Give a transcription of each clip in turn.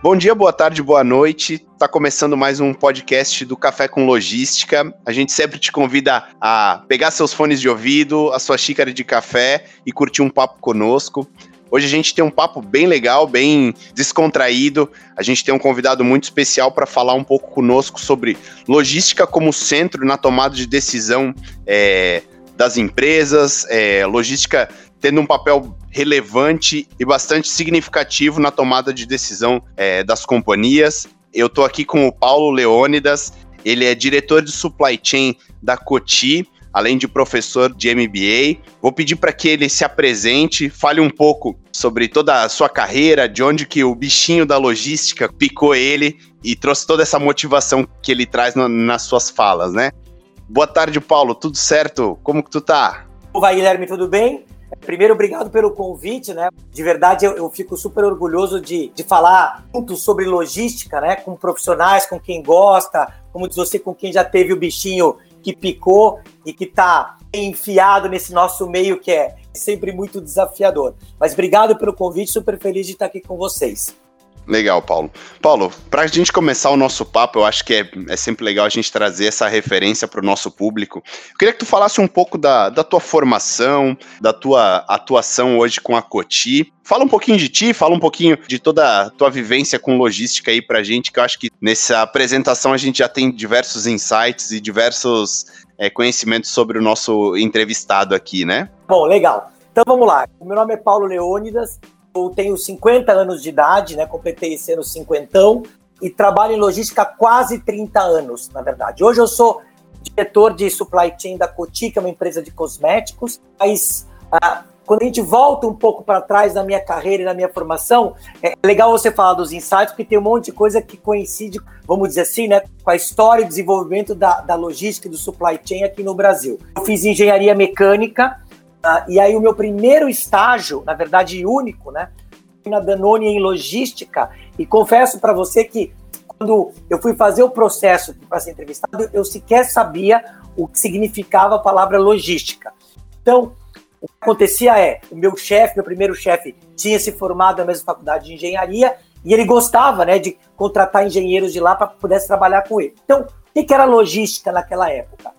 Bom dia, boa tarde, boa noite. Tá começando mais um podcast do Café com Logística. A gente sempre te convida a pegar seus fones de ouvido, a sua xícara de café e curtir um papo conosco. Hoje a gente tem um papo bem legal, bem descontraído. A gente tem um convidado muito especial para falar um pouco conosco sobre logística como centro na tomada de decisão é, das empresas, é, logística tendo um papel relevante e bastante significativo na tomada de decisão é, das companhias. Eu estou aqui com o Paulo Leônidas, ele é diretor de supply chain da Coti, além de professor de MBA. Vou pedir para que ele se apresente, fale um pouco sobre toda a sua carreira, de onde que o bichinho da logística picou ele e trouxe toda essa motivação que ele traz nas suas falas, né? Boa tarde, Paulo. Tudo certo? Como que tu tá? Olá, Guilherme, tudo bem? Primeiro, obrigado pelo convite, né? De verdade, eu, eu, fico super orgulhoso de, de falar muito sobre logística, né? Com profissionais, com quem gosta, como diz você, com quem já teve o bichinho que picou e que está enfiado nesse nosso meio que é sempre muito desafiador. Mas obrigado pelo convite, super feliz de estar aqui com vocês. Legal, Paulo. Paulo, para a gente começar o nosso papo, eu acho que é, é sempre legal a gente trazer essa referência para o nosso público. Eu queria que tu falasse um pouco da, da tua formação, da tua atuação hoje com a Coti. Fala um pouquinho de ti, fala um pouquinho de toda a tua vivência com logística aí para a gente, que eu acho que nessa apresentação a gente já tem diversos insights e diversos é, conhecimentos sobre o nosso entrevistado aqui, né? Bom, legal. Então vamos lá. O meu nome é Paulo Leônidas, eu tenho 50 anos de idade, né? Completei esse ano cinquentão e trabalho em logística há quase 30 anos, na verdade. Hoje eu sou diretor de supply chain da Coty, que é uma empresa de cosméticos. Mas ah, quando a gente volta um pouco para trás na minha carreira e na minha formação, é legal você falar dos insights, porque tem um monte de coisa que coincide, vamos dizer assim, né, com a história e desenvolvimento da, da logística e do supply chain aqui no Brasil. Eu fiz engenharia mecânica, Uh, e aí o meu primeiro estágio, na verdade único, né, na Danone em logística. E confesso para você que quando eu fui fazer o processo para ser entrevistado, eu sequer sabia o que significava a palavra logística. Então, o que acontecia é, o meu chefe, meu primeiro chefe, tinha se formado na mesma faculdade de engenharia e ele gostava, né, de contratar engenheiros de lá para pudesse trabalhar com ele. Então, o que era logística naquela época?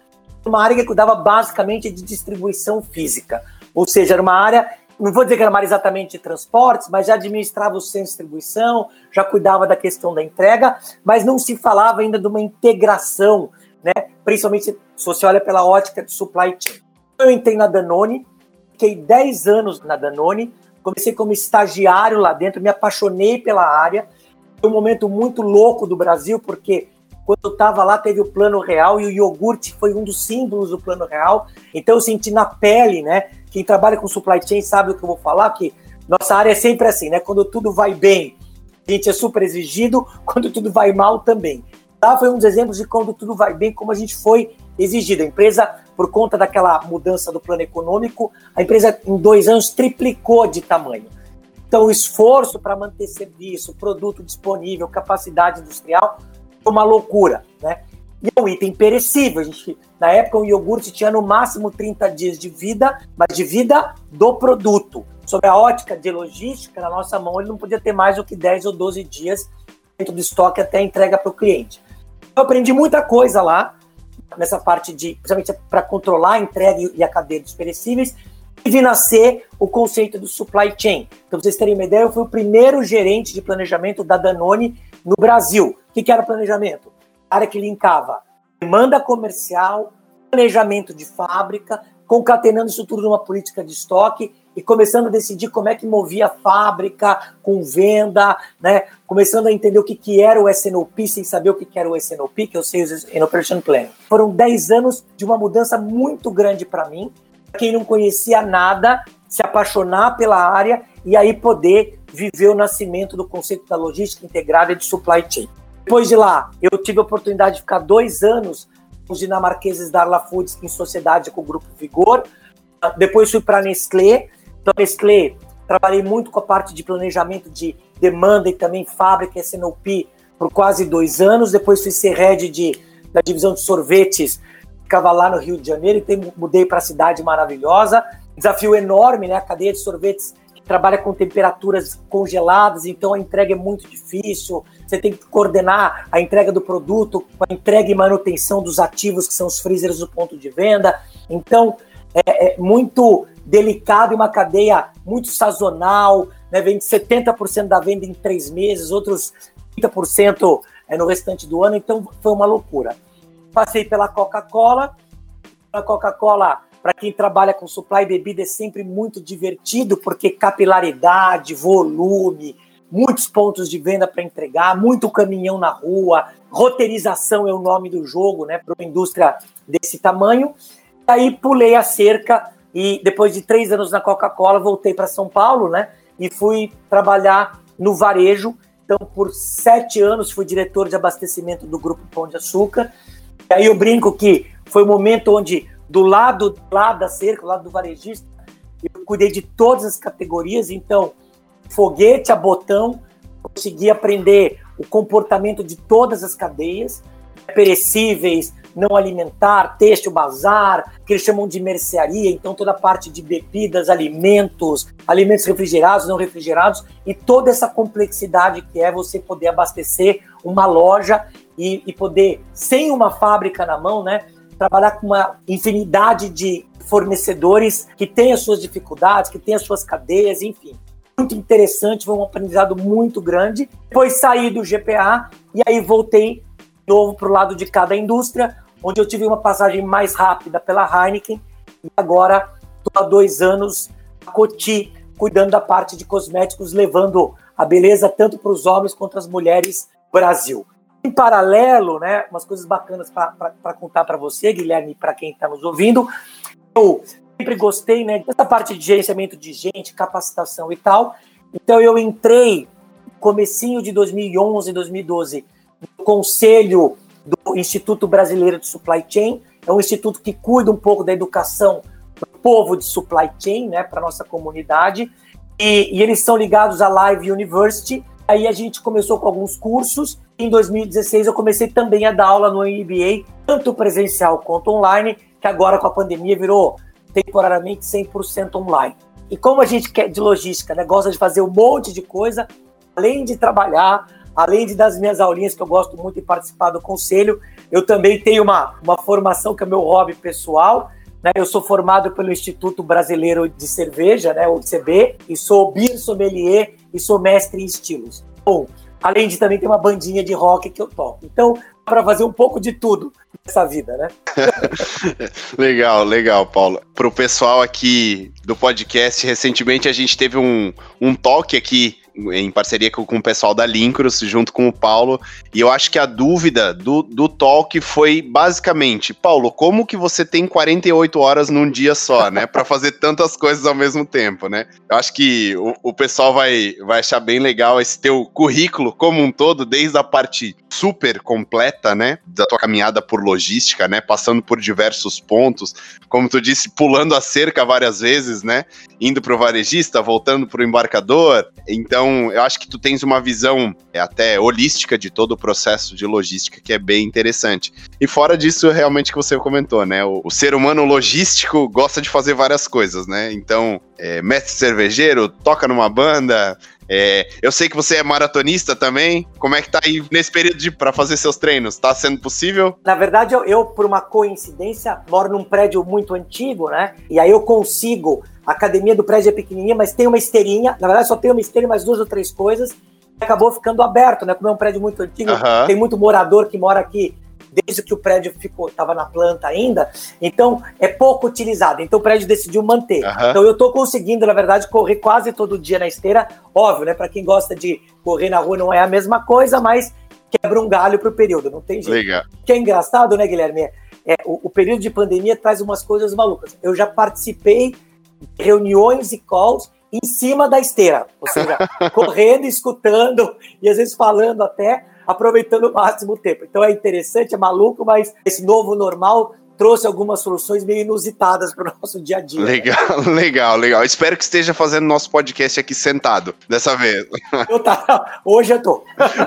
Uma área que cuidava basicamente de distribuição física. Ou seja, era uma área, não vou dizer que era uma área exatamente de transportes, mas já administrava o centro de distribuição, já cuidava da questão da entrega, mas não se falava ainda de uma integração, né? principalmente se você olha pela ótica de supply chain. Eu entrei na Danone, fiquei 10 anos na Danone, comecei como estagiário lá dentro, me apaixonei pela área. Foi um momento muito louco do Brasil, porque quando eu estava lá, teve o plano real e o iogurte foi um dos símbolos do plano real. Então eu senti na pele, né? Quem trabalha com supply chain sabe o que eu vou falar, que nossa área é sempre assim, né? Quando tudo vai bem, a gente é super exigido, quando tudo vai mal também. Lá foi um dos exemplos de quando tudo vai bem, como a gente foi exigido. A empresa, por conta daquela mudança do plano econômico, a empresa em dois anos triplicou de tamanho. Então, o esforço para manter serviço, produto disponível, capacidade industrial, uma loucura, né? E é um item perecível. A gente, na época, o iogurte tinha no máximo 30 dias de vida, mas de vida do produto. Sobre a ótica de logística, na nossa mão, ele não podia ter mais do que 10 ou 12 dias dentro do estoque até a entrega para o cliente. Eu aprendi muita coisa lá, nessa parte de, principalmente para controlar a entrega e a cadeia dos perecíveis, e vi nascer o conceito do supply chain. Então, vocês terem uma ideia, eu fui o primeiro gerente de planejamento da Danone no Brasil. O que, que era planejamento? Área que linkava demanda comercial, planejamento de fábrica, concatenando isso tudo numa política de estoque e começando a decidir como é que movia a fábrica com venda, né? começando a entender o que, que era o SNOP sem saber o que, que era o SNOP, que eu sei o Operation Plan. Foram 10 anos de uma mudança muito grande para mim. Quem não conhecia nada, se apaixonar pela área e aí poder viver o nascimento do conceito da logística integrada de supply chain. Depois de lá, eu tive a oportunidade de ficar dois anos com os dinamarqueses da Arla Foods em sociedade com o Grupo Vigor. Depois fui para a Nestlé. Então, Nestlé, trabalhei muito com a parte de planejamento de demanda e também fábrica SNOP por quase dois anos. Depois fui ser head de, da divisão de sorvetes, ficava lá no Rio de Janeiro e mudei para a cidade maravilhosa. Desafio enorme, né? A cadeia de sorvetes trabalha com temperaturas congeladas, então a entrega é muito difícil. Você tem que coordenar a entrega do produto com a entrega e manutenção dos ativos, que são os freezers do ponto de venda. Então, é, é muito delicado e uma cadeia muito sazonal, né? Vende 70% da venda em três meses, outros 30% é, no restante do ano, então foi uma loucura. Passei pela Coca-Cola, a Coca-Cola, para quem trabalha com supply bebida, é sempre muito divertido, porque capilaridade, volume, muitos pontos de venda para entregar, muito caminhão na rua, roteirização é o nome do jogo, né, para uma indústria desse tamanho. Aí pulei a cerca e depois de três anos na Coca-Cola voltei para São Paulo, né, e fui trabalhar no varejo. Então, por sete anos fui diretor de abastecimento do Grupo Pão de Açúcar. E aí eu brinco que foi o momento onde, do lado, lá da cerca, do lado do varejista, eu cuidei de todas as categorias. Então, foguete a botão, consegui aprender o comportamento de todas as cadeias, perecíveis, não alimentar, têxtil, bazar, que eles chamam de mercearia, então toda a parte de bebidas, alimentos, alimentos refrigerados, não refrigerados, e toda essa complexidade que é você poder abastecer uma loja e, e poder, sem uma fábrica na mão, né, trabalhar com uma infinidade de fornecedores que têm as suas dificuldades, que têm as suas cadeias, enfim muito interessante, foi um aprendizado muito grande. Depois saí do GPA e aí voltei novo para o lado de cada indústria, onde eu tive uma passagem mais rápida pela Heineken e agora estou há dois anos a Coty, cuidando da parte de cosméticos, levando a beleza tanto para os homens quanto as mulheres Brasil. Em paralelo, né, umas coisas bacanas para contar para você, Guilherme, para quem está nos ouvindo, eu sempre gostei né, dessa parte de gerenciamento de gente, capacitação e tal. Então eu entrei comecinho de 2011, 2012 no conselho do Instituto Brasileiro de Supply Chain. É um instituto que cuida um pouco da educação do povo de supply chain, né, para nossa comunidade. E, e, eles são ligados à Live University. Aí a gente começou com alguns cursos. Em 2016 eu comecei também a dar aula no MBA, tanto presencial quanto online, que agora com a pandemia virou temporariamente 100% online. E como a gente quer de logística, né, gosta de fazer um monte de coisa, além de trabalhar, além de das minhas aulinhas que eu gosto muito de participar do conselho, eu também tenho uma, uma formação que é meu hobby pessoal. Né? Eu sou formado pelo Instituto Brasileiro de Cerveja, né, o ICB, e sou beer sommelier e sou mestre em estilos. Bom, além de também ter uma bandinha de rock que eu toco. Então, para fazer um pouco de tudo nessa vida, né? legal, legal, Paulo. Para o pessoal aqui do podcast, recentemente a gente teve um, um talk aqui em parceria com, com, o pessoal da Lincros, junto com o Paulo, e eu acho que a dúvida do, do talk foi basicamente, Paulo, como que você tem 48 horas num dia só, né, para fazer tantas coisas ao mesmo tempo, né? Eu acho que o, o pessoal vai, vai achar bem legal esse teu currículo como um todo, desde a parte super completa, né, da tua caminhada por logística, né, passando por diversos pontos, como tu disse, pulando a cerca várias vezes, né, indo para o varejista, voltando para o embarcador. Então, eu acho que tu tens uma visão é, até holística de todo o processo de logística que é bem interessante. E fora disso, realmente que você comentou, né, o, o ser humano logístico gosta de fazer várias coisas, né? Então, é, mestre cervejeiro, toca numa banda, é, eu sei que você é maratonista também. Como é que tá aí nesse período de para fazer seus treinos? Tá sendo possível? Na verdade, eu, eu, por uma coincidência, moro num prédio muito antigo, né? E aí eu consigo. A academia do prédio é pequenininha, mas tem uma esteirinha. Na verdade, só tem uma esteira, mais duas ou três coisas. Acabou ficando aberto, né? Como é um prédio muito antigo, tem muito morador que mora aqui desde que o prédio ficou estava na planta ainda, então é pouco utilizado. Então o prédio decidiu manter. Uhum. Então eu estou conseguindo, na verdade, correr quase todo dia na esteira. Óbvio, né? Para quem gosta de correr na rua não é a mesma coisa, mas quebra um galho para o período, não tem jeito. Legal. O que é engraçado, né, Guilherme? É, o, o período de pandemia traz umas coisas malucas. Eu já participei de reuniões e calls em cima da esteira, ou seja, correndo, escutando e às vezes falando até aproveitando o máximo tempo. Então é interessante, é maluco, mas esse novo normal trouxe algumas soluções meio inusitadas para o nosso dia a dia. Legal, né? legal, legal. Espero que esteja fazendo nosso podcast aqui sentado, dessa vez. Eu tá, hoje eu tô.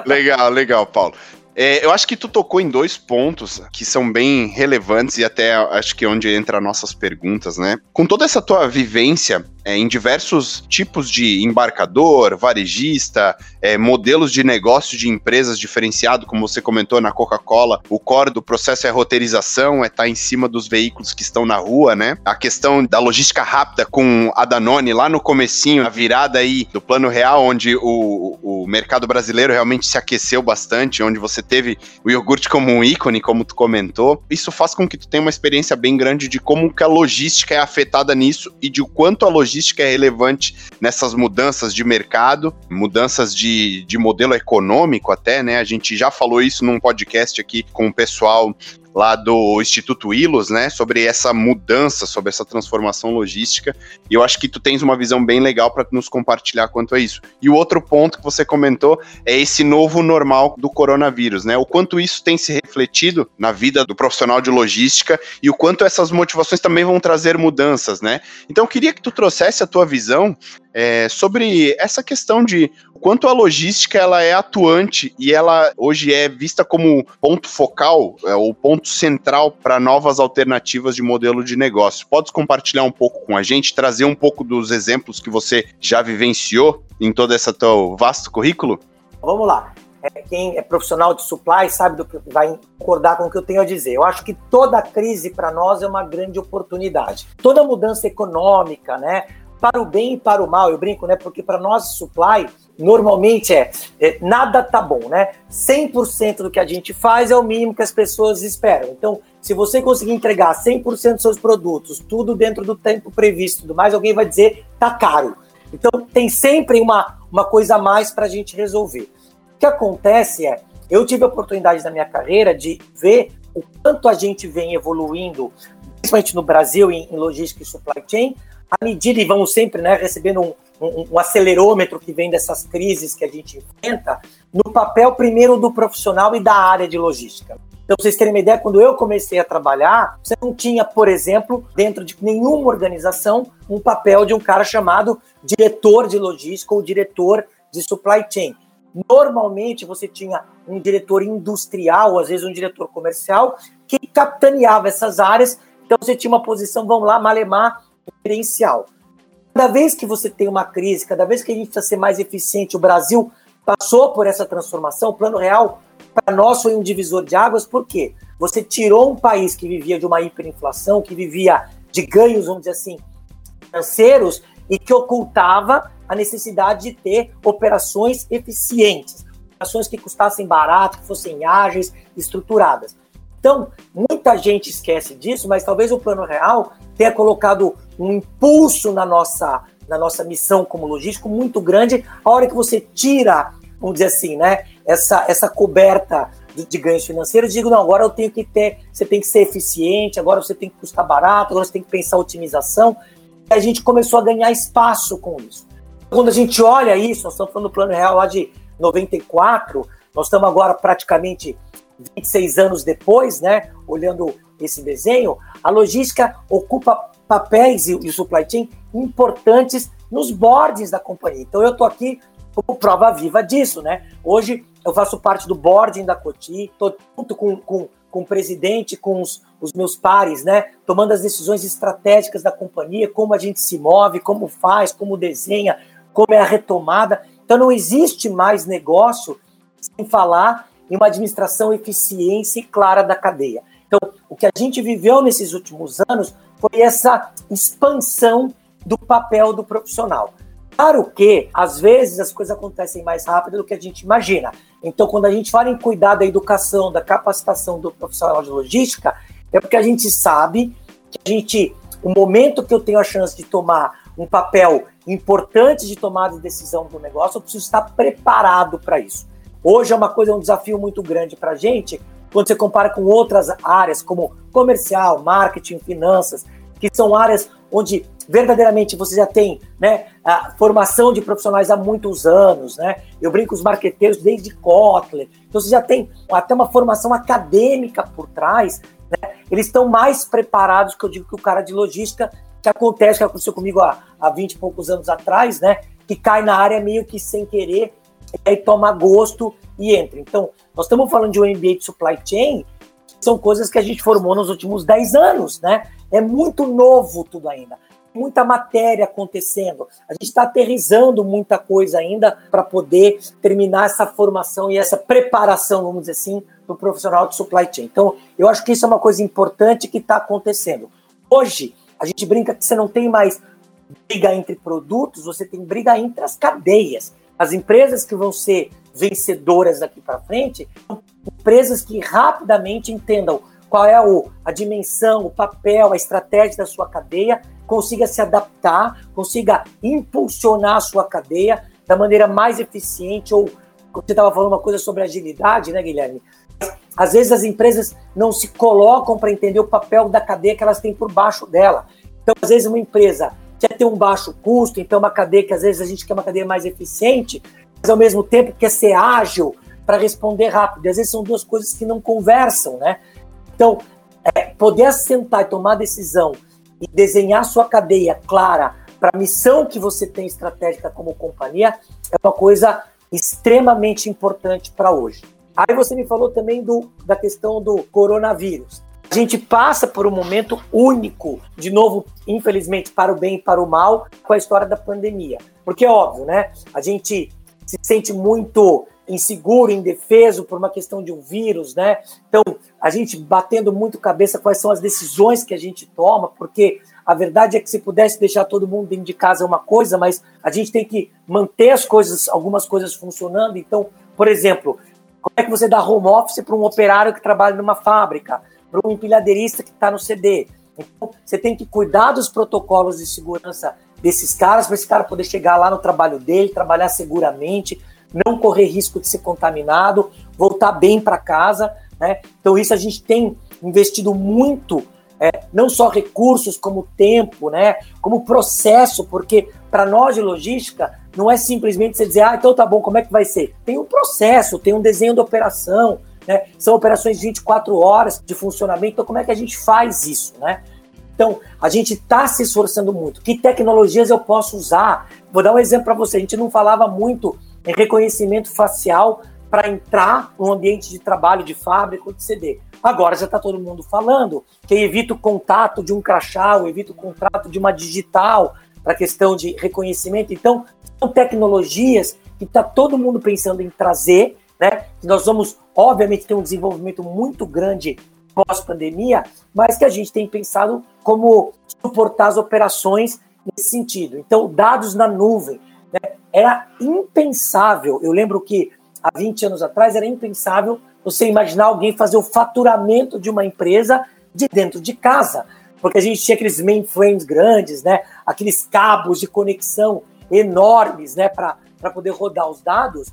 legal, legal, Paulo. É, eu acho que tu tocou em dois pontos que são bem relevantes e até acho que é onde entra nossas perguntas, né? Com toda essa tua vivência é, em diversos tipos de embarcador, varejista, é, modelos de negócio de empresas diferenciado, como você comentou na Coca-Cola. O core do processo é roteirização, é estar tá em cima dos veículos que estão na rua, né? A questão da logística rápida com a Danone lá no comecinho, a virada aí do plano real, onde o, o mercado brasileiro realmente se aqueceu bastante, onde você teve o iogurte como um ícone, como tu comentou. Isso faz com que tu tenha uma experiência bem grande de como que a logística é afetada nisso e de o quanto a logística é relevante nessas mudanças de mercado, mudanças de, de modelo econômico até, né? A gente já falou isso num podcast aqui com o pessoal lá do Instituto Ilos, né, sobre essa mudança, sobre essa transformação logística. E eu acho que tu tens uma visão bem legal para nos compartilhar quanto a isso. E o outro ponto que você comentou é esse novo normal do coronavírus, né? O quanto isso tem se refletido na vida do profissional de logística e o quanto essas motivações também vão trazer mudanças, né? Então eu queria que tu trouxesse a tua visão é, sobre essa questão de quanto a logística ela é atuante e ela hoje é vista como ponto focal é, ou ponto central para novas alternativas de modelo de negócio. Pode compartilhar um pouco com a gente, trazer um pouco dos exemplos que você já vivenciou em todo esse teu vasto currículo? Vamos lá. É, quem é profissional de supply sabe do que vai concordar com o que eu tenho a dizer. Eu acho que toda crise para nós é uma grande oportunidade. Toda mudança econômica, né? Para o bem e para o mal, eu brinco, né? Porque para nós, supply, normalmente é, é, nada tá bom, né? 100% do que a gente faz é o mínimo que as pessoas esperam. Então, se você conseguir entregar 100% dos seus produtos, tudo dentro do tempo previsto, tudo mais, alguém vai dizer tá caro. Então, tem sempre uma, uma coisa a mais para a gente resolver. O que acontece é, eu tive a oportunidade na minha carreira de ver o quanto a gente vem evoluindo, principalmente no Brasil, em, em logística e supply chain, à medida, e vamos sempre né, recebendo um, um, um, acelerômetro que vem dessas crises que a gente enfrenta, no papel primeiro do profissional e da área de logística. Então, vocês terem uma ideia, quando eu comecei a trabalhar, você não tinha, por exemplo, dentro de nenhuma organização, um papel de um cara chamado diretor de logística ou diretor de supply chain. Normalmente você tinha um diretor industrial, às vezes um diretor comercial, que capitaneava essas áreas. Então você tinha uma posição, vamos lá, malemar, diferencial. Cada vez que você tem uma crise, cada vez que a gente precisa ser mais eficiente, o Brasil passou por essa transformação, o Plano Real, para nós, foi um divisor de águas, por quê? Você tirou um país que vivia de uma hiperinflação, que vivia de ganhos, vamos dizer assim, financeiros, e que ocultava a necessidade de ter operações eficientes, operações que custassem barato, que fossem ágeis, estruturadas. Então, muita gente esquece disso, mas talvez o Plano Real tenha colocado um impulso na nossa, na nossa missão como logístico muito grande, a hora que você tira, vamos dizer assim, né, essa, essa coberta de, de ganhos financeiros, digo, não, agora eu tenho que ter, você tem que ser eficiente, agora você tem que custar barato, agora você tem que pensar otimização. E a gente começou a ganhar espaço com isso. Quando a gente olha isso, nós estamos falando do Plano Real lá de 94, nós estamos agora praticamente 26 anos depois, né, olhando esse desenho, a logística ocupa papéis e, o supply chain importantes nos boards da companhia. Então eu estou aqui como prova viva disso, né? Hoje eu faço parte do boarding da Coti, estou junto com, com, com o presidente, com os, os meus pares, né? Tomando as decisões estratégicas da companhia, como a gente se move, como faz, como desenha, como é a retomada. Então não existe mais negócio sem falar em uma administração eficiência e clara da cadeia. Então, o que a gente viveu nesses últimos anos foi essa expansão do papel do profissional. Claro que, às vezes, as coisas acontecem mais rápido do que a gente imagina. Então, quando a gente fala em cuidar da educação, da capacitação do profissional de logística, é porque a gente sabe que a gente, o momento que eu tenho a chance de tomar um papel importante de tomada de decisão do negócio, eu preciso estar preparado para isso. Hoje é uma coisa, um desafio muito grande para a gente, quando você compara com outras áreas, como comercial, marketing, finanças, que são áreas onde verdadeiramente você já tem né, a formação de profissionais há muitos anos, né? Eu brinco os marqueteiros desde Kotler, então você já tem até uma formação acadêmica por trás, né? Eles estão mais preparados que eu digo que o cara de logística, que acontece, que aconteceu comigo há, há 20 e poucos anos atrás, né? Que cai na área meio que sem querer e aí toma gosto e entra. Então, nós estamos falando de um MBA de supply chain, são coisas que a gente formou nos últimos 10 anos, né? É muito novo tudo ainda. muita matéria acontecendo. A gente está aterrizando muita coisa ainda para poder terminar essa formação e essa preparação, vamos dizer assim, do profissional de supply chain. Então, eu acho que isso é uma coisa importante que está acontecendo. Hoje, a gente brinca que você não tem mais briga entre produtos, você tem briga entre as cadeias. As empresas que vão ser vencedoras daqui para frente empresas que rapidamente entendam qual é o, a dimensão, o papel, a estratégia da sua cadeia, consiga se adaptar, consiga impulsionar a sua cadeia da maneira mais eficiente ou você estava falando uma coisa sobre agilidade, né, Guilherme? Às vezes as empresas não se colocam para entender o papel da cadeia que elas têm por baixo dela. Então, às vezes, uma empresa quer ter um baixo custo, então uma cadeia que às vezes a gente quer uma cadeia mais eficiente, mas ao mesmo tempo quer ser ágil para responder rápido. Às vezes são duas coisas que não conversam, né? Então, é, poder assentar e tomar decisão e desenhar sua cadeia clara para a missão que você tem estratégica como companhia é uma coisa extremamente importante para hoje. Aí você me falou também do, da questão do coronavírus. A gente passa por um momento único, de novo, infelizmente, para o bem e para o mal, com a história da pandemia. Porque é óbvio, né? A gente se sente muito inseguro, indefeso por uma questão de um vírus, né? Então, a gente batendo muito cabeça quais são as decisões que a gente toma, porque a verdade é que se pudesse deixar todo mundo dentro de casa é uma coisa, mas a gente tem que manter as coisas, algumas coisas funcionando. Então, por exemplo, como é que você dá home office para um operário que trabalha numa fábrica, para um empilhadeirista que está no CD? Então, você tem que cuidar dos protocolos de segurança desses caras, para esse cara poder chegar lá no trabalho dele, trabalhar seguramente, não correr risco de ser contaminado, voltar bem para casa. Né? Então, isso a gente tem investido muito, é, não só recursos, como tempo, né? como processo, porque para nós de logística, não é simplesmente você dizer, ah, então tá bom, como é que vai ser? Tem um processo, tem um desenho da operação, né? são operações de 24 horas de funcionamento, então como é que a gente faz isso? Né? Então, a gente está se esforçando muito. Que tecnologias eu posso usar? Vou dar um exemplo para você. A gente não falava muito em reconhecimento facial para entrar no ambiente de trabalho de fábrica ou de CD. Agora já está todo mundo falando que evita o contato de um crachá, ou evita o contato de uma digital para questão de reconhecimento. Então, são tecnologias que está todo mundo pensando em trazer, né? Nós vamos, obviamente, ter um desenvolvimento muito grande pós-pandemia, mas que a gente tem pensado como suportar as operações nesse sentido. Então, dados na nuvem. Né? Era impensável, eu lembro que há 20 anos atrás era impensável você imaginar alguém fazer o faturamento de uma empresa de dentro de casa, porque a gente tinha aqueles mainframes grandes, né? aqueles cabos de conexão enormes né? para poder rodar os dados.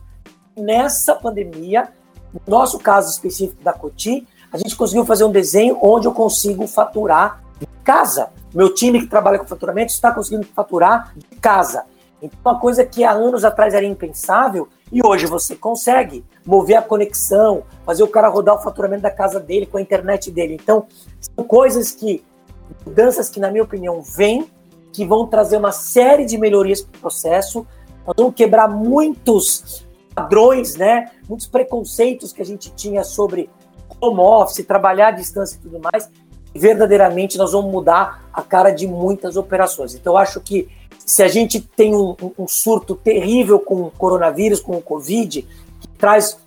Nessa pandemia, no nosso caso específico da Coti, a gente conseguiu fazer um desenho onde eu consigo faturar de casa. Meu time que trabalha com faturamento está conseguindo faturar de casa. Então, uma coisa que há anos atrás era impensável e hoje você consegue mover a conexão, fazer o cara rodar o faturamento da casa dele com a internet dele. Então, são coisas que, mudanças que, na minha opinião, vêm, que vão trazer uma série de melhorias para o processo. Vamos quebrar muitos padrões, né? muitos preconceitos que a gente tinha sobre home office, trabalhar à distância e tudo mais, verdadeiramente nós vamos mudar a cara de muitas operações. Então, eu acho que se a gente tem um, um surto terrível com o coronavírus, com o Covid, que traz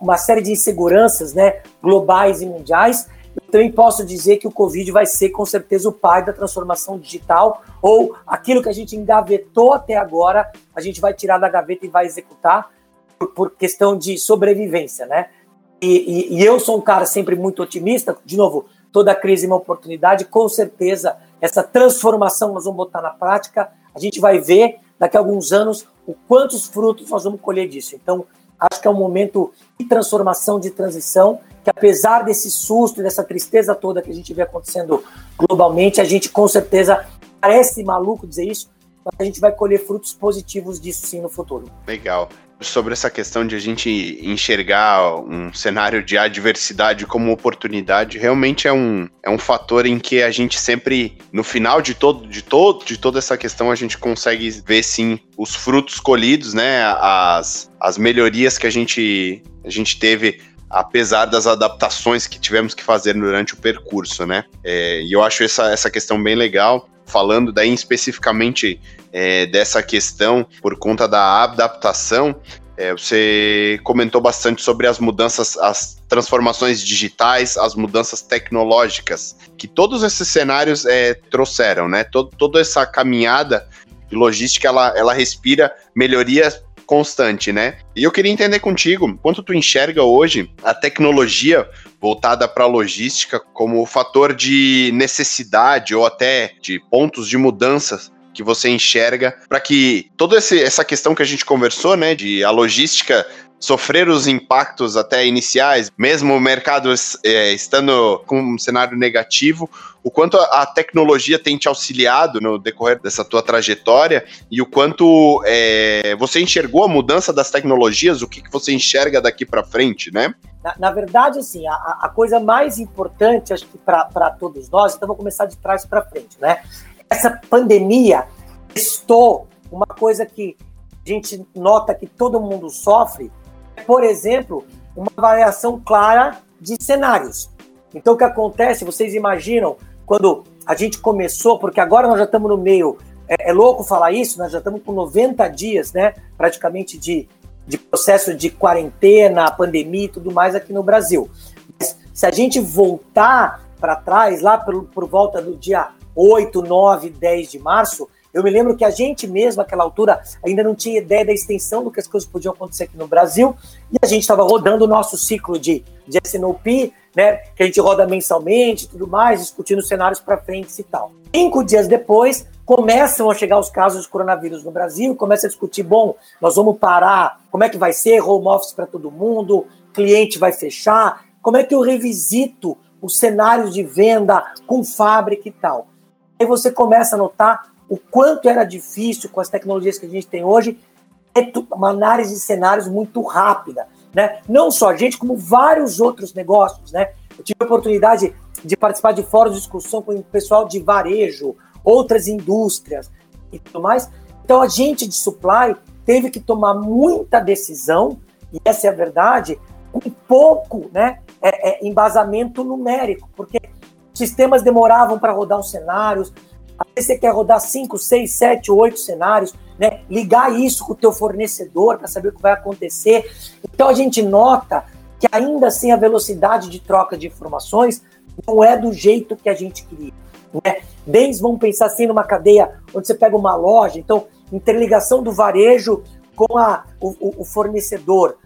uma série de inseguranças né, globais e mundiais, eu também posso dizer que o Covid vai ser com certeza o pai da transformação digital, ou aquilo que a gente engavetou até agora, a gente vai tirar da gaveta e vai executar por, por questão de sobrevivência, né? E, e, e, eu sou um cara sempre muito otimista. De novo, toda crise é uma oportunidade. Com certeza, essa transformação nós vamos botar na prática. A gente vai ver daqui a alguns anos o quantos frutos nós vamos colher disso. Então, acho que é um momento de transformação, de transição, que apesar desse susto dessa tristeza toda que a gente vê acontecendo globalmente, a gente com certeza parece maluco dizer isso, mas a gente vai colher frutos positivos disso sim no futuro. Legal sobre essa questão de a gente enxergar um cenário de adversidade como oportunidade, realmente é um, é um fator em que a gente sempre, no final de todo, de todo, de toda essa questão, a gente consegue ver sim os frutos colhidos, né? As, as melhorias que a gente, a gente teve apesar das adaptações que tivemos que fazer durante o percurso, né? É, e eu acho essa, essa questão bem legal falando daí especificamente é, dessa questão por conta da adaptação, é, você comentou bastante sobre as mudanças, as transformações digitais, as mudanças tecnológicas, que todos esses cenários é, trouxeram, né? Todo, toda essa caminhada de logística, ela, ela respira melhoria constante, né? E eu queria entender contigo, quanto tu enxerga hoje a tecnologia voltada para a logística como fator de necessidade ou até de pontos de mudanças que você enxerga para que toda essa questão que a gente conversou, né, de a logística sofrer os impactos até iniciais, mesmo o mercado é, estando com um cenário negativo, o quanto a, tecnologia tem te auxiliado no decorrer dessa tua trajetória e o quanto é, você enxergou a mudança das tecnologias, o que, que você enxerga daqui para frente, né? Na, na, verdade, assim, a, a, coisa mais importante, acho que para todos nós, então vou começar de trás para frente, né? Essa pandemia testou uma coisa que a gente nota que todo mundo sofre, por exemplo, uma variação clara de cenários. Então, o que acontece, vocês imaginam, quando a gente começou, porque agora nós já estamos no meio, é, é louco falar isso, nós já estamos com 90 dias, né, praticamente de, de processo de quarentena, pandemia e tudo mais aqui no Brasil. Mas se a gente voltar para trás, lá por, por volta do dia 8, 9, 10 de março, eu me lembro que a gente mesmo, naquela altura, ainda não tinha ideia da extensão do que as coisas podiam acontecer aqui no Brasil, e a gente estava rodando o nosso ciclo de, de SNOP, né, que a gente roda mensalmente e tudo mais, discutindo cenários para frente e tal. Cinco dias depois, começam a chegar os casos de coronavírus no Brasil, começa a discutir, bom, nós vamos parar, como é que vai ser, home office para todo mundo, cliente vai fechar, como é que eu revisito os cenários de venda com fábrica e tal. Aí você começa a notar o quanto era difícil com as tecnologias que a gente tem hoje, é uma análise de cenários muito rápida, né? Não só a gente, como vários outros negócios, né? Eu tive a oportunidade de participar de fóruns de discussão com o pessoal de varejo, outras indústrias e tudo mais. Então a gente de supply teve que tomar muita decisão, e essa é a verdade, com pouco né, é, é, embasamento numérico, porque sistemas demoravam para rodar os cenários, você quer rodar 5, 6, 7, 8 cenários, né? ligar isso com o teu fornecedor para saber o que vai acontecer. Então a gente nota que ainda assim a velocidade de troca de informações não é do jeito que a gente queria. Né? Desde, vamos pensar assim, numa cadeia onde você pega uma loja, então, interligação do varejo com a, o, o fornecedor.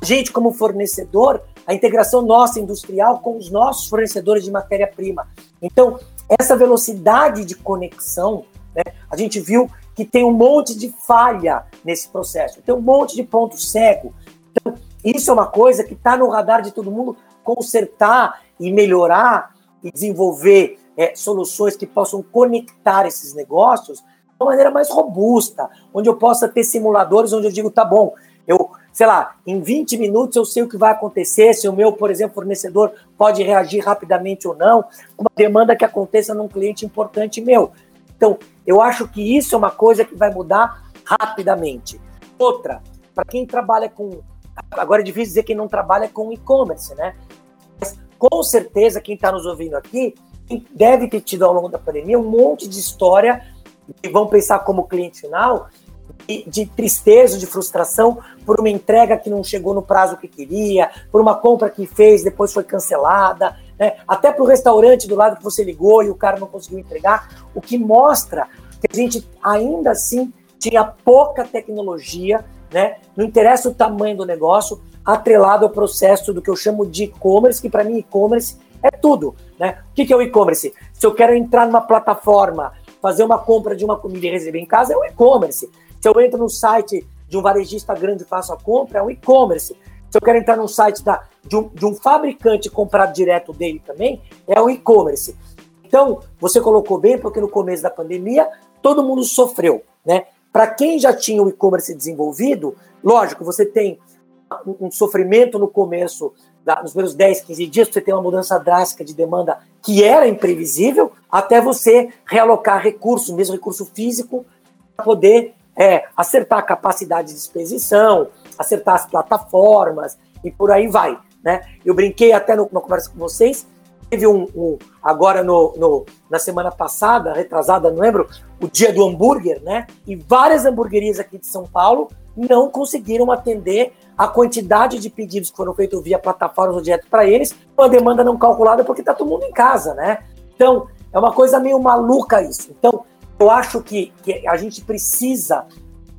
A gente, como fornecedor, a integração nossa industrial com os nossos fornecedores de matéria-prima. Então, essa velocidade de conexão, né, a gente viu que tem um monte de falha nesse processo, tem um monte de ponto cego. Então, isso é uma coisa que está no radar de todo mundo consertar e melhorar e desenvolver é, soluções que possam conectar esses negócios de uma maneira mais robusta, onde eu possa ter simuladores onde eu digo, tá bom, eu sei lá, em 20 minutos eu sei o que vai acontecer, se o meu, por exemplo, fornecedor pode reagir rapidamente ou não, uma demanda que aconteça num cliente importante meu. Então, eu acho que isso é uma coisa que vai mudar rapidamente. Outra, para quem trabalha com. Agora é difícil dizer quem não trabalha com e-commerce, né? Mas com certeza quem está nos ouvindo aqui deve ter tido ao longo da pandemia um monte de história e vão pensar como cliente final de tristeza, de frustração por uma entrega que não chegou no prazo que queria, por uma compra que fez, depois foi cancelada, né? até para o restaurante do lado que você ligou e o cara não conseguiu entregar, o que mostra que a gente ainda assim tinha pouca tecnologia, né? não interessa o tamanho do negócio, atrelado ao processo do que eu chamo de e-commerce, que para mim e-commerce é tudo. Né? O que é o e-commerce? Se eu quero entrar numa plataforma, fazer uma compra de uma comida e receber em casa, é o e-commerce. Se eu entro no site de um varejista grande e faço a compra, é um e-commerce. Se eu quero entrar no site da, de, um, de um fabricante comprar direto dele também, é um e-commerce. Então, você colocou bem, porque no começo da pandemia, todo mundo sofreu, né? Para quem já tinha o e-commerce desenvolvido, lógico, você tem um sofrimento no começo, nos primeiros 10, 15 dias, você tem uma mudança drástica de demanda que era imprevisível, até você realocar recursos, mesmo recurso físico, para poder é acertar a capacidade de expedição, acertar as plataformas e por aí vai. Né? Eu brinquei até numa conversa com vocês teve um, um agora no, no, na semana passada, retrasada, não lembro, o dia do hambúrguer, né? E várias hamburguerias aqui de São Paulo não conseguiram atender a quantidade de pedidos que foram feitos via plataformas ou direto para eles, uma demanda não calculada porque está todo mundo em casa, né? Então, é uma coisa meio maluca isso. Então, eu acho que, que a gente precisa,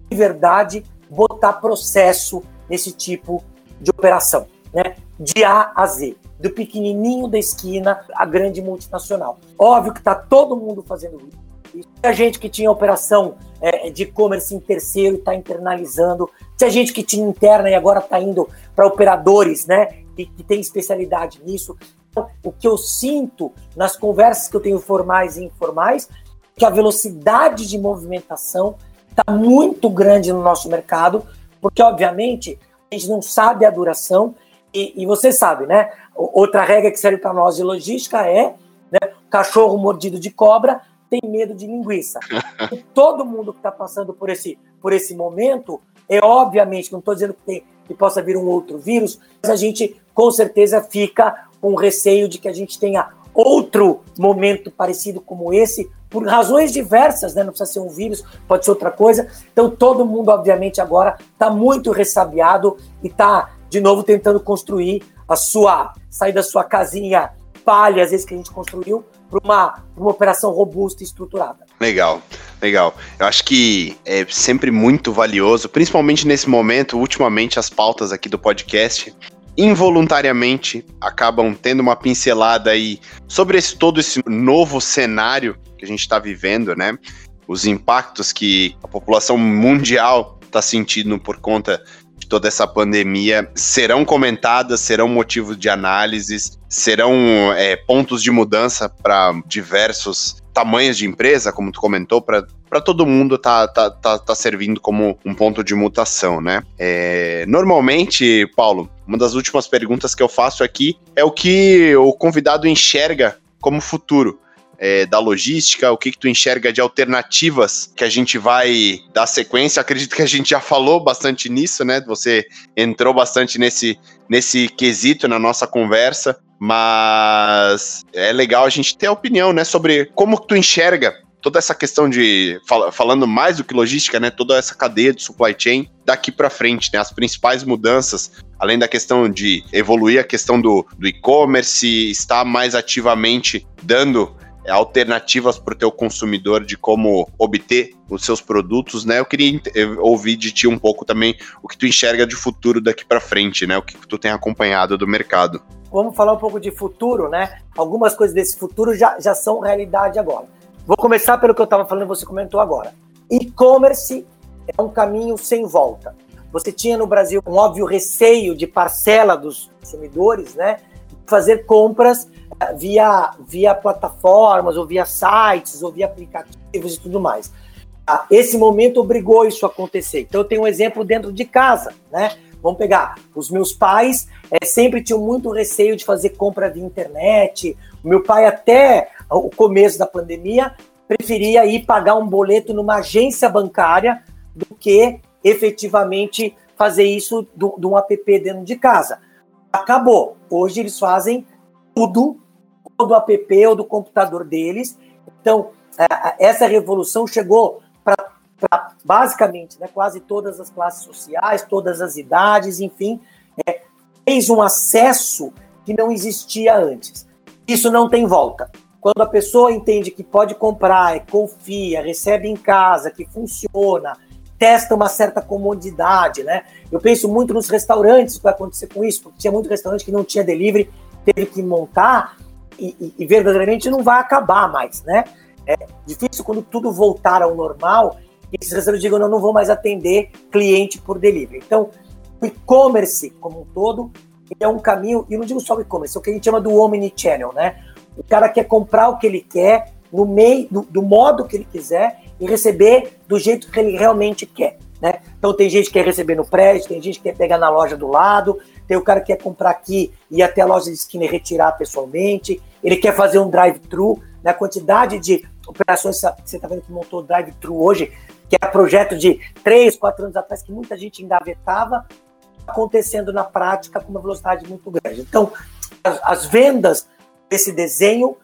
de verdade, botar processo nesse tipo de operação, né? De A a Z do pequenininho da esquina à grande multinacional. Óbvio que está todo mundo fazendo isso. Tinha gente que tinha operação é, de e-commerce em terceiro está internalizando. Tinha gente que tinha interna e agora está indo para operadores, né? Que, que tem especialidade nisso. Então, o que eu sinto nas conversas que eu tenho formais e informais, que a velocidade de movimentação está muito grande no nosso mercado, porque obviamente a gente não sabe a duração e, e você sabe, né? Outra regra que serve para nós de logística é né, cachorro mordido de cobra tem medo de linguiça. E todo mundo que está passando por esse, por esse momento, é obviamente, não estou dizendo que, tem, que possa vir um outro vírus, mas a gente com certeza fica com receio de que a gente tenha outro momento parecido como esse, por razões diversas, né? não precisa ser um vírus, pode ser outra coisa. Então todo mundo, obviamente, agora está muito ressabiado e está de novo tentando construir a sua, sair da sua casinha palha, às vezes que a gente construiu, para uma, uma operação robusta e estruturada. Legal, legal. Eu acho que é sempre muito valioso, principalmente nesse momento, ultimamente as pautas aqui do podcast involuntariamente acabam tendo uma pincelada aí sobre esse todo esse novo cenário que a gente está vivendo, né? Os impactos que a população mundial está sentindo por conta de toda essa pandemia serão comentadas, serão motivo de análises, serão é, pontos de mudança para diversos tamanhos de empresa, como tu comentou, para todo mundo tá, tá, tá, tá, servindo como um ponto de mutação, né? É, normalmente, Paulo, uma das últimas perguntas que eu faço aqui é o que o convidado enxerga como futuro é, da logística, o que, que tu enxerga de alternativas que a gente vai dar sequência. Acredito que a gente já falou bastante nisso, né? Você entrou bastante nesse, nesse quesito na nossa conversa, mas é legal a gente ter a opinião, né, sobre como tu enxerga toda essa questão de fal falando mais do que logística, né, toda essa cadeia de supply chain daqui para frente, né, as principais mudanças, além da questão de evoluir a questão do, do e-commerce, estar mais ativamente dando alternativas para o teu consumidor de como obter os seus produtos, né? Eu queria ouvir de ti um pouco também o que tu enxerga de futuro daqui para frente, né? O que tu tem acompanhado do mercado. Vamos falar um pouco de futuro, né? Algumas coisas desse futuro já, já são realidade agora. Vou começar pelo que eu estava falando, você comentou agora. E-commerce é um caminho sem volta. Você tinha no Brasil um óbvio receio de parcela dos consumidores, né? Fazer compras via, via plataformas, ou via sites, ou via aplicativos e tudo mais. Ah, esse momento obrigou isso a acontecer. Então, eu tenho um exemplo dentro de casa, né? Vamos pegar, os meus pais é, sempre tinham muito receio de fazer compra via internet. O meu pai, até o começo da pandemia, preferia ir pagar um boleto numa agência bancária do que efetivamente fazer isso de um app dentro de casa. Acabou. Hoje eles fazem tudo do app ou do computador deles. Então, é, essa revolução chegou para basicamente né, quase todas as classes sociais, todas as idades, enfim, é, fez um acesso que não existia antes. Isso não tem volta. Quando a pessoa entende que pode comprar, confia, recebe em casa, que funciona, testa uma certa comodidade, né? Eu penso muito nos restaurantes, o que vai acontecer com isso, porque tinha muito restaurante que não tinha delivery, teve que montar, e, e, verdadeiramente não vai acabar mais, né? É difícil quando tudo voltar ao normal que esses restaurantes digam, não, não vou mais atender cliente por delivery. Então, o e-commerce como um todo é um caminho, e não digo só o e-commerce, é o que a gente chama do omnichannel, né? O cara quer comprar o que ele quer, no meio, do, do modo que ele quiser e receber do jeito que ele realmente quer. Né? Então tem gente que quer receber no prédio, tem gente que quer pegar na loja do lado, tem o cara que quer comprar aqui e até a loja de esquina e retirar pessoalmente, ele quer fazer um drive-thru, na né? quantidade de operações que você está vendo que montou drive-thru hoje, que é projeto de três, quatro anos atrás, que muita gente engavetava, acontecendo na prática com uma velocidade muito grande. Então, as, as vendas esse desenho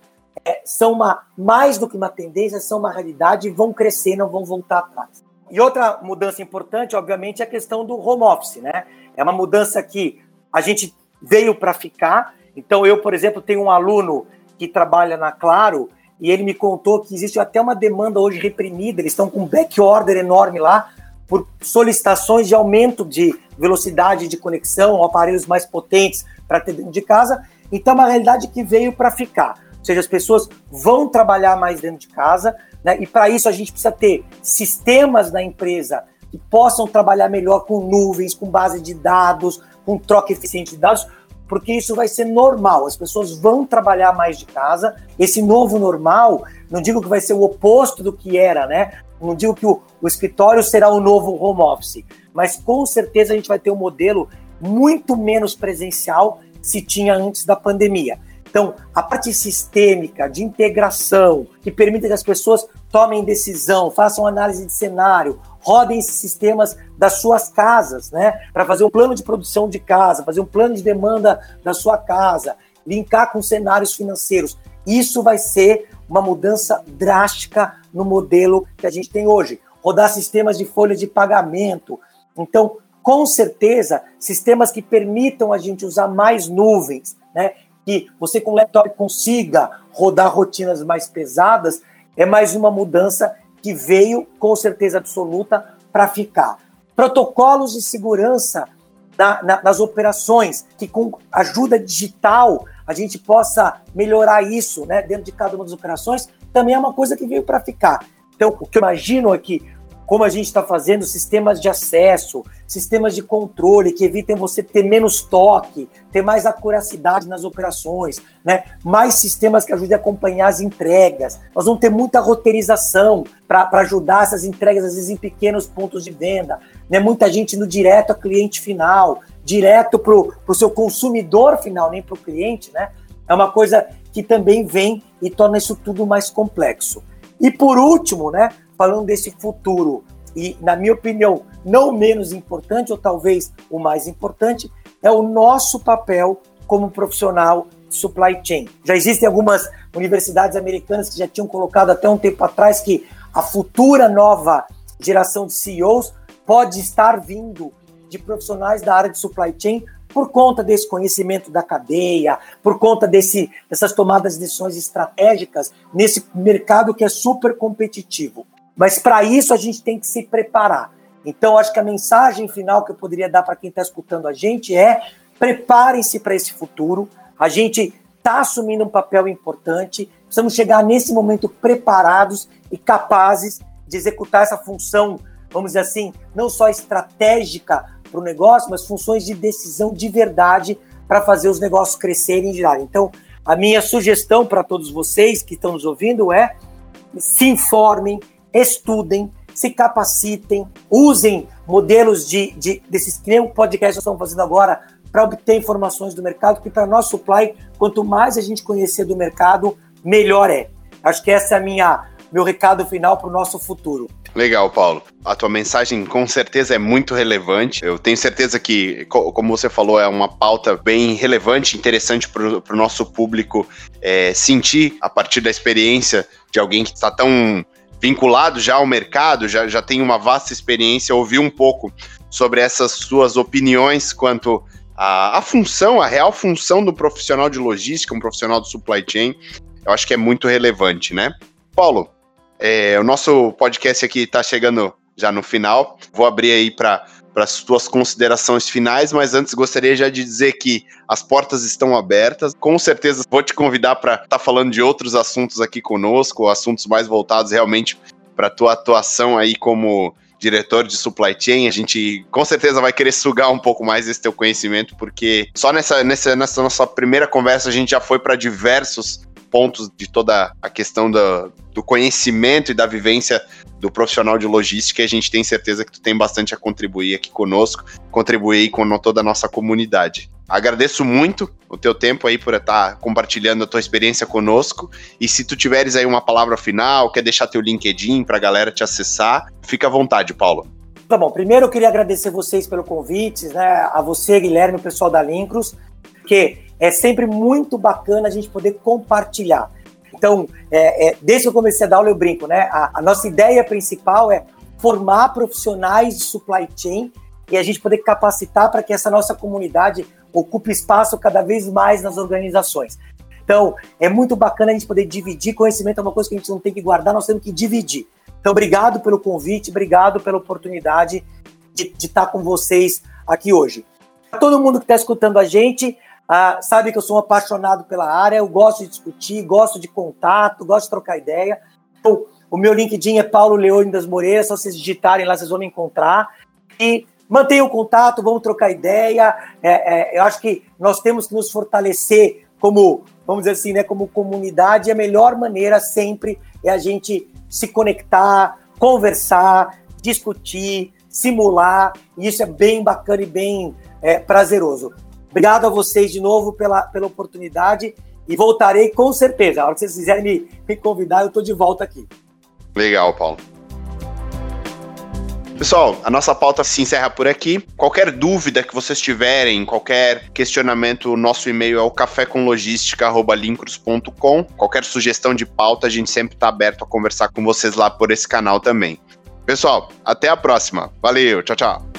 é, são uma, mais do que uma tendência, são uma realidade e vão crescer, não vão voltar atrás. E outra mudança importante, obviamente, é a questão do home office, né? É uma mudança que a gente veio para ficar. Então, eu, por exemplo, tenho um aluno que trabalha na Claro e ele me contou que existe até uma demanda hoje reprimida, eles estão com back order enorme lá por solicitações de aumento de velocidade de conexão, aparelhos mais potentes para ter dentro de casa. Então, é uma realidade que veio para ficar. Ou seja, as pessoas vão trabalhar mais dentro de casa, né? e para isso a gente precisa ter sistemas na empresa que possam trabalhar melhor com nuvens, com base de dados, com troca eficiente de dados, porque isso vai ser normal. As pessoas vão trabalhar mais de casa. Esse novo normal, não digo que vai ser o oposto do que era, né? Não digo que o, o escritório será o novo home office, mas com certeza a gente vai ter um modelo muito menos presencial se tinha antes da pandemia. Então, a parte sistêmica de integração, que permite que as pessoas tomem decisão, façam análise de cenário, rodem esses sistemas das suas casas, né? Para fazer um plano de produção de casa, fazer um plano de demanda da sua casa, linkar com cenários financeiros. Isso vai ser uma mudança drástica no modelo que a gente tem hoje. Rodar sistemas de folha de pagamento. Então, com certeza, sistemas que permitam a gente usar mais nuvens, né? Que você com laptop consiga rodar rotinas mais pesadas, é mais uma mudança que veio com certeza absoluta para ficar. Protocolos de segurança na, na, nas operações, que com ajuda digital a gente possa melhorar isso né, dentro de cada uma das operações, também é uma coisa que veio para ficar. Então, o que eu imagino é que como a gente está fazendo sistemas de acesso, sistemas de controle que evitem você ter menos toque, ter mais acuracidade nas operações, né? mais sistemas que ajudem a acompanhar as entregas. Nós vamos ter muita roteirização para ajudar essas entregas, às vezes, em pequenos pontos de venda. Né? Muita gente indo direto ao cliente final, direto para o seu consumidor final, nem para o cliente. Né? É uma coisa que também vem e torna isso tudo mais complexo. E por último, né, falando desse futuro, e na minha opinião, não menos importante, ou talvez o mais importante, é o nosso papel como profissional supply chain. Já existem algumas universidades americanas que já tinham colocado até um tempo atrás que a futura nova geração de CEOs pode estar vindo de profissionais da área de supply chain por conta desse conhecimento da cadeia, por conta desse, dessas tomadas de decisões estratégicas nesse mercado que é super competitivo. Mas para isso a gente tem que se preparar. Então, acho que a mensagem final que eu poderia dar para quem está escutando a gente é: preparem-se para esse futuro. A gente está assumindo um papel importante. Precisamos chegar nesse momento preparados e capazes de executar essa função, vamos dizer assim, não só estratégica para o negócio, mas funções de decisão de verdade para fazer os negócios crescerem e girarem. Então, a minha sugestão para todos vocês que estão nos ouvindo é se informem, estudem, se capacitem, usem modelos de, de desses que nem o podcast estamos fazendo agora para obter informações do mercado, que para nosso supply, quanto mais a gente conhecer do mercado, melhor é. Acho que essa é a minha meu recado final para o nosso futuro. Legal, Paulo. A tua mensagem com certeza é muito relevante. Eu tenho certeza que, como você falou, é uma pauta bem relevante, interessante para o nosso público é, sentir a partir da experiência de alguém que está tão vinculado já ao mercado, já, já tem uma vasta experiência, ouvir um pouco sobre essas suas opiniões quanto à, à função, a real função do profissional de logística, um profissional do supply chain, eu acho que é muito relevante, né? Paulo, é, o nosso podcast aqui está chegando já no final. Vou abrir aí para para as tuas considerações finais, mas antes gostaria já de dizer que as portas estão abertas. Com certeza vou te convidar para estar tá falando de outros assuntos aqui conosco, assuntos mais voltados realmente para tua atuação aí como diretor de supply chain, a gente com certeza vai querer sugar um pouco mais desse teu conhecimento, porque só nessa, nessa, nessa nossa primeira conversa a gente já foi para diversos pontos de toda a questão do, do conhecimento e da vivência do profissional de logística e a gente tem certeza que tu tem bastante a contribuir aqui conosco, contribuir com toda a nossa comunidade. Agradeço muito o teu tempo aí por estar compartilhando a tua experiência conosco e se tu tiveres aí uma palavra final, quer deixar teu LinkedIn para a galera te acessar, fica à vontade, Paulo. Tá bom, primeiro eu queria agradecer vocês pelo convite, né, a você, Guilherme, o pessoal da Lincros, que é sempre muito bacana a gente poder compartilhar. Então, é, é, desde que eu comecei a dar aula, eu brinco, né? A, a nossa ideia principal é formar profissionais de supply chain e a gente poder capacitar para que essa nossa comunidade ocupe espaço cada vez mais nas organizações. Então, é muito bacana a gente poder dividir conhecimento, é uma coisa que a gente não tem que guardar, nós temos que dividir. Então, obrigado pelo convite, obrigado pela oportunidade de, de estar com vocês aqui hoje. Todo mundo que está escutando a gente ah, sabe que eu sou um apaixonado pela área, eu gosto de discutir, gosto de contato, gosto de trocar ideia. Então, o meu LinkedIn é Paulo Leônidas Moreira, só vocês digitarem lá, vocês vão me encontrar. E mantenham o contato, vamos trocar ideia. É, é, eu acho que nós temos que nos fortalecer como, vamos dizer assim, né, como comunidade. A melhor maneira sempre é a gente se conectar, conversar, discutir, simular. E isso é bem bacana e bem é, prazeroso. Obrigado a vocês de novo pela, pela oportunidade e voltarei com certeza. A hora que vocês quiserem me, me convidar, eu estou de volta aqui. Legal, Paulo. Pessoal, a nossa pauta se encerra por aqui. Qualquer dúvida que vocês tiverem, qualquer questionamento, nosso e-mail é o cafécomlogística.lincros.com. Qualquer sugestão de pauta, a gente sempre está aberto a conversar com vocês lá por esse canal também. Pessoal, até a próxima. Valeu, tchau, tchau.